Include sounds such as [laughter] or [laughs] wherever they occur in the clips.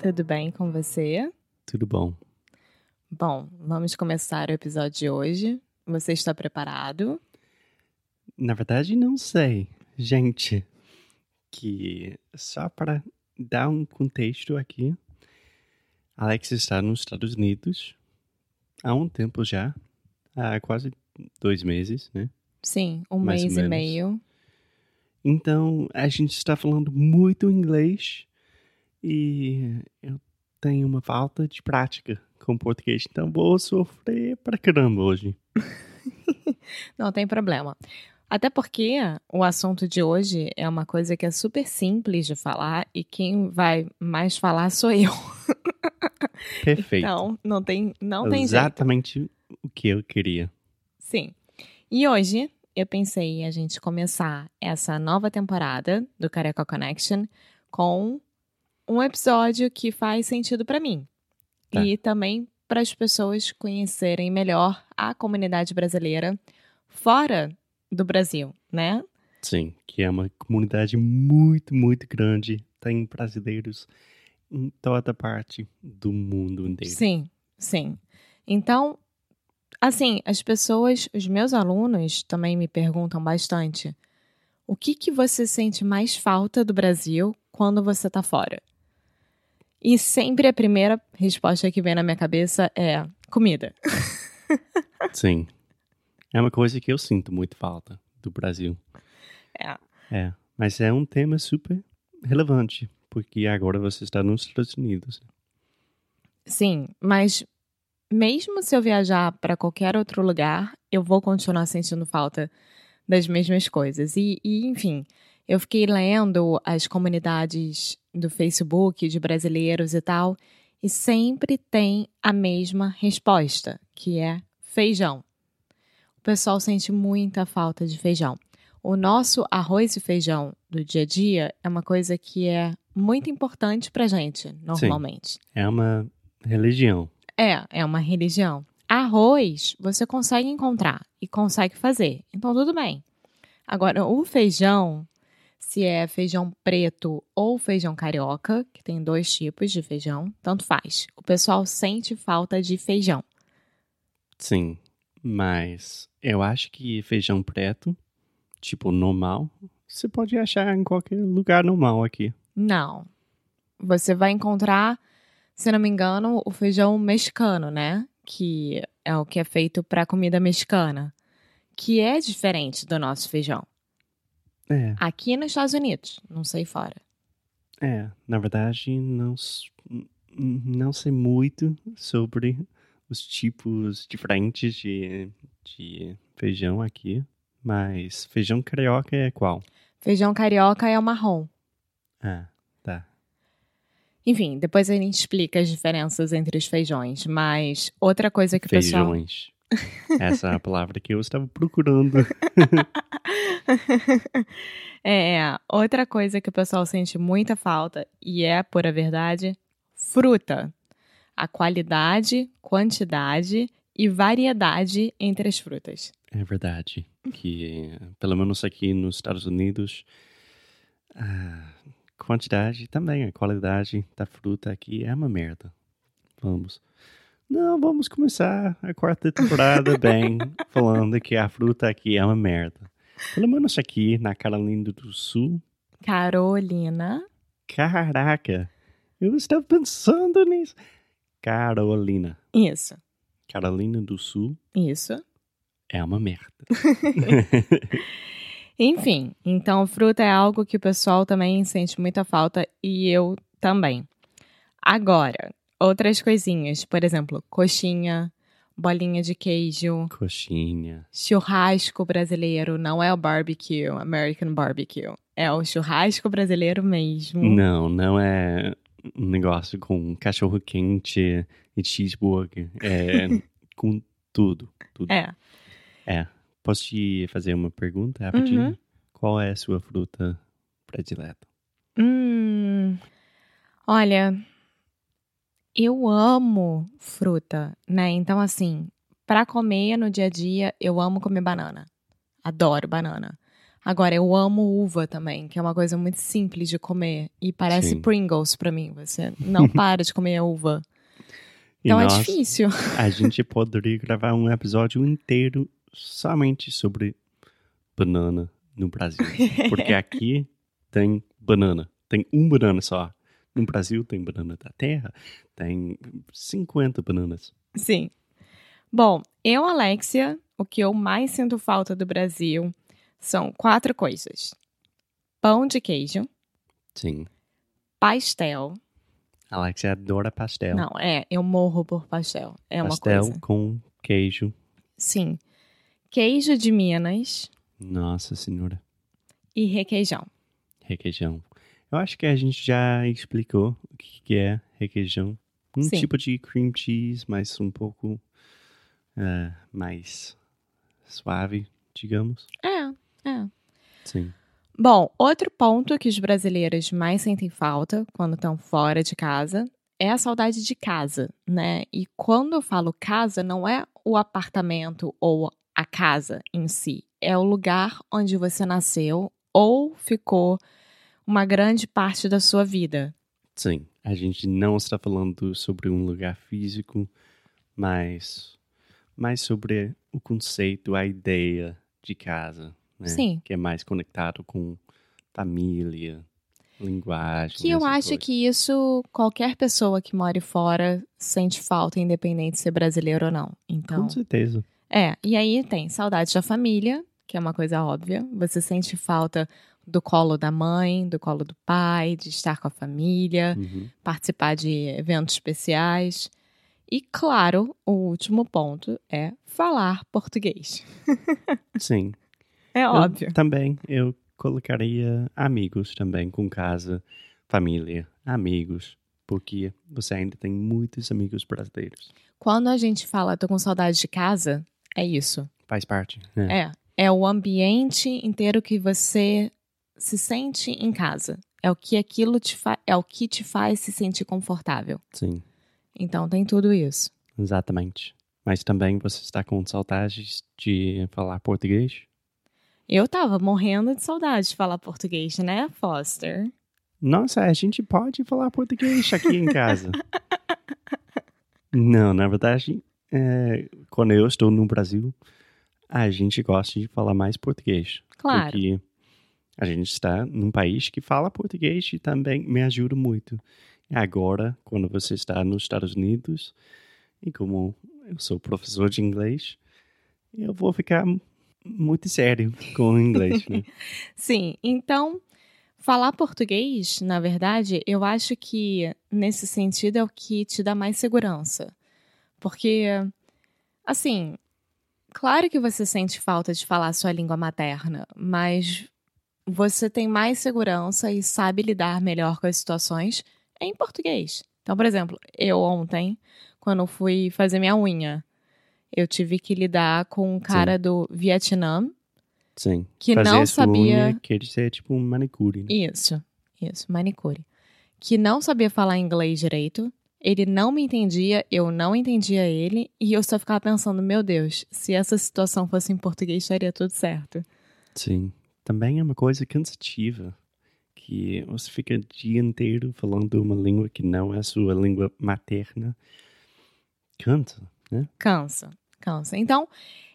Tudo bem com você? Tudo bom? Bom, vamos começar o episódio de hoje. Você está preparado? Na verdade, não sei. Gente, que só para dar um contexto aqui, Alex está nos Estados Unidos há um tempo já, há quase dois meses, né? Sim, um Mais mês e meio. Então a gente está falando muito inglês e eu tenho uma falta de prática com português, então vou sofrer pra caramba hoje. [laughs] Não tem problema. Até porque o assunto de hoje é uma coisa que é super simples de falar e quem vai mais falar sou eu. [laughs] Perfeito. Então, não tem, não tem jeito. Exatamente o que eu queria. Sim. E hoje eu pensei a gente começar essa nova temporada do Careca Connection com um episódio que faz sentido pra mim. Tá. E também para as pessoas conhecerem melhor a comunidade brasileira fora do Brasil, né? Sim, que é uma comunidade muito, muito grande. Tem brasileiros em toda parte do mundo inteiro. Sim, sim. Então, assim, as pessoas, os meus alunos também me perguntam bastante: o que que você sente mais falta do Brasil quando você tá fora? E sempre a primeira resposta que vem na minha cabeça é comida. [laughs] Sim. É uma coisa que eu sinto muito falta do Brasil. É. É, mas é um tema super relevante, porque agora você está nos Estados Unidos. Sim, mas mesmo se eu viajar para qualquer outro lugar, eu vou continuar sentindo falta das mesmas coisas. E, e, enfim, eu fiquei lendo as comunidades do Facebook de brasileiros e tal, e sempre tem a mesma resposta, que é feijão. O pessoal sente muita falta de feijão. O nosso arroz e feijão do dia a dia é uma coisa que é muito importante pra gente, normalmente. É uma religião. É, é uma religião. Arroz você consegue encontrar e consegue fazer. Então tudo bem. Agora, o feijão, se é feijão preto ou feijão carioca, que tem dois tipos de feijão, tanto faz. O pessoal sente falta de feijão. Sim, mas eu acho que feijão preto, tipo normal, você pode achar em qualquer lugar normal aqui. Não. Você vai encontrar, se não me engano, o feijão mexicano, né? Que é o que é feito para comida mexicana, que é diferente do nosso feijão. É, Aqui nos Estados Unidos, não sei fora. é, na verdade, não, não sei muito sobre os tipos diferentes de, de feijão aqui, mas feijão carioca é qual? Feijão carioca é o marrom. Ah, tá. Enfim, depois a gente explica as diferenças entre os feijões, mas outra coisa que o pessoal Feijões. Essa é a palavra que eu estava procurando. [laughs] é, outra coisa que o pessoal sente muita falta, e é pura verdade, fruta. A qualidade, quantidade e variedade entre as frutas. É verdade. Que, pelo menos aqui nos Estados Unidos, a quantidade também, a qualidade da fruta aqui é uma merda. Vamos. Não, vamos começar a quarta temporada bem, [laughs] falando que a fruta aqui é uma merda. Pelo menos aqui na Carolina do Sul. Carolina. Caraca, eu estava pensando nisso. Carolina. Isso, Carolina do Sul isso. é uma merda. [laughs] [laughs] Enfim, então fruta é algo que o pessoal também sente muita falta e eu também. Agora, outras coisinhas, por exemplo, coxinha, bolinha de queijo, Coxinha. churrasco brasileiro, não é o barbecue, American barbecue, é o churrasco brasileiro mesmo. Não, não é um negócio com cachorro quente e cheeseburger. É [laughs] com tudo. tudo. É. Posso te fazer uma pergunta rapidinho? Uhum. Qual é a sua fruta predileta? Hum, olha, eu amo fruta, né? Então, assim, pra comer no dia a dia, eu amo comer banana. Adoro banana. Agora, eu amo uva também, que é uma coisa muito simples de comer. E parece Sim. Pringles pra mim. Você não [laughs] para de comer uva. E Então é nós, difícil. a gente poderia gravar um episódio inteiro somente sobre banana no Brasil. [laughs] Porque aqui tem banana. Tem um banana só. No Brasil tem banana da terra. Tem 50 bananas. Sim. Bom, eu, Alexia, o que eu mais sinto falta do Brasil são quatro coisas: pão de queijo, Sim. pastel. Alex adora pastel. Não, é, eu morro por pastel. É uma pastel coisa. com queijo. Sim. Queijo de Minas Nossa senhora. e requeijão. Requeijão. Eu acho que a gente já explicou o que que é requeijão. Um Sim. tipo de cream cheese, mas um pouco eh, mais suave, digamos. É, é. Sim. Bom, outro ponto que os brasileiros mais sentem falta quando estão fora de casa é a saudade de casa, né? E quando eu falo casa, não é o apartamento ou a casa em si, é o lugar onde você nasceu ou ficou uma grande parte da sua vida. Sim. A gente não está falando sobre um lugar físico, mas mais sobre o conceito, a ideia de casa. Né? Sim. Que é mais conectado com família, linguagem. Que eu acho que isso qualquer pessoa que more fora sente falta, independente de ser brasileiro ou não. Então, Com certeza. É, e aí tem saudade da família, que é uma coisa óbvia. Você sente falta do colo da mãe, do colo do pai, de estar com a família, Uhum. participar de eventos especiais. E, claro, o último ponto é falar português. [laughs] Sim. É Eu óbvio. também, eu colocaria amigos também, com casa, família, amigos, porque você ainda tem muitos amigos brasileiros. Quando a gente fala, tô com saudade de casa, é isso. Faz parte, né? É. É o ambiente inteiro que você se sente em casa. É o que aquilo te fa é o que te faz se sentir confortável. Sim, Então tem tudo isso. exatamente. Mas também você está com saudades de falar português? Eu tava morrendo de saudade de falar português, né, Foster? Nossa, a gente pode falar português aqui em casa. Não, na verdade, é, quando eu estou no Brasil, a gente gosta de falar mais português. Claro. Porque a gente está num país que fala português e também me ajuda muito. Agora, quando você está nos Estados Unidos, e como eu sou professor de inglês, eu vou ficar muito sério com o inglês, né? [laughs] Sim, então falar português, na verdade, eu acho que nesse sentido é o que te dá mais segurança. Porque, assim, claro que você sente falta de falar a sua língua materna, mas você tem mais segurança e sabe lidar melhor com as situações em português. Então, por exemplo, eu ontem, quando fui fazer minha unha, eu tive que lidar com um cara do Vietnã Sim. que Fazer não sabia. unha quer dizer tipo um manicure, né? Isso, isso, manicure. Que não sabia falar inglês direito. Ele não me entendia, eu não entendia ele, e eu só ficava pensando, meu Deus, se essa situação fosse em português, estaria tudo certo. Sim. Também é uma coisa cansativa. Que você fica o dia inteiro falando uma língua que não é a sua língua materna. Cansa, né? Cansa, cansa. Então,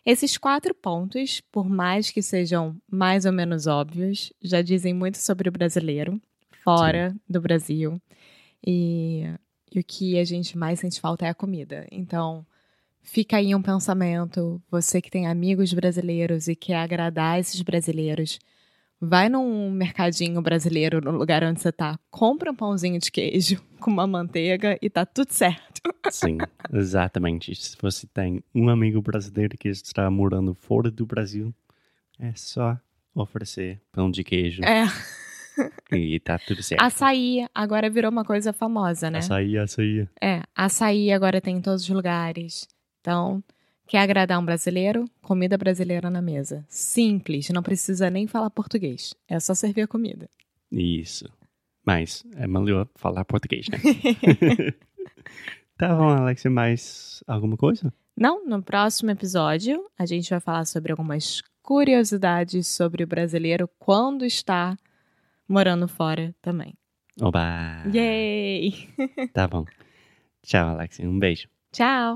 esses quatro pontos, por mais que sejam mais ou menos óbvios, já dizem muito sobre o brasileiro, fora do Brasil. E, e o que a gente mais sente falta é a comida. Então, fica aí um pensamento. Você que tem amigos brasileiros e quer agradar esses brasileiros, vai num mercadinho brasileiro no lugar onde você tá, compra um pãozinho de queijo [laughs] com uma manteiga e tá tudo certo. Sim, exatamente. Se você tem um amigo brasileiro que está morando fora do Brasil, é só oferecer pão de queijo. É. E tá tudo certo. Açaí agora virou uma coisa famosa, né? Açaí, açaí. É, açaí agora tem em todos os lugares. Então, quer agradar um brasileiro? Comida brasileira na mesa. Simples, não precisa nem falar português. É só servir a comida. Isso. Mas é melhor falar português, né? [laughs] tá bom, Alexia, mais alguma coisa? Não, no próximo episódio a gente vai falar sobre algumas curiosidades sobre o brasileiro quando está morando fora também. Oba! Yay! [laughs] Tá bom. Tchau, Alexia. Um beijo. Tchau!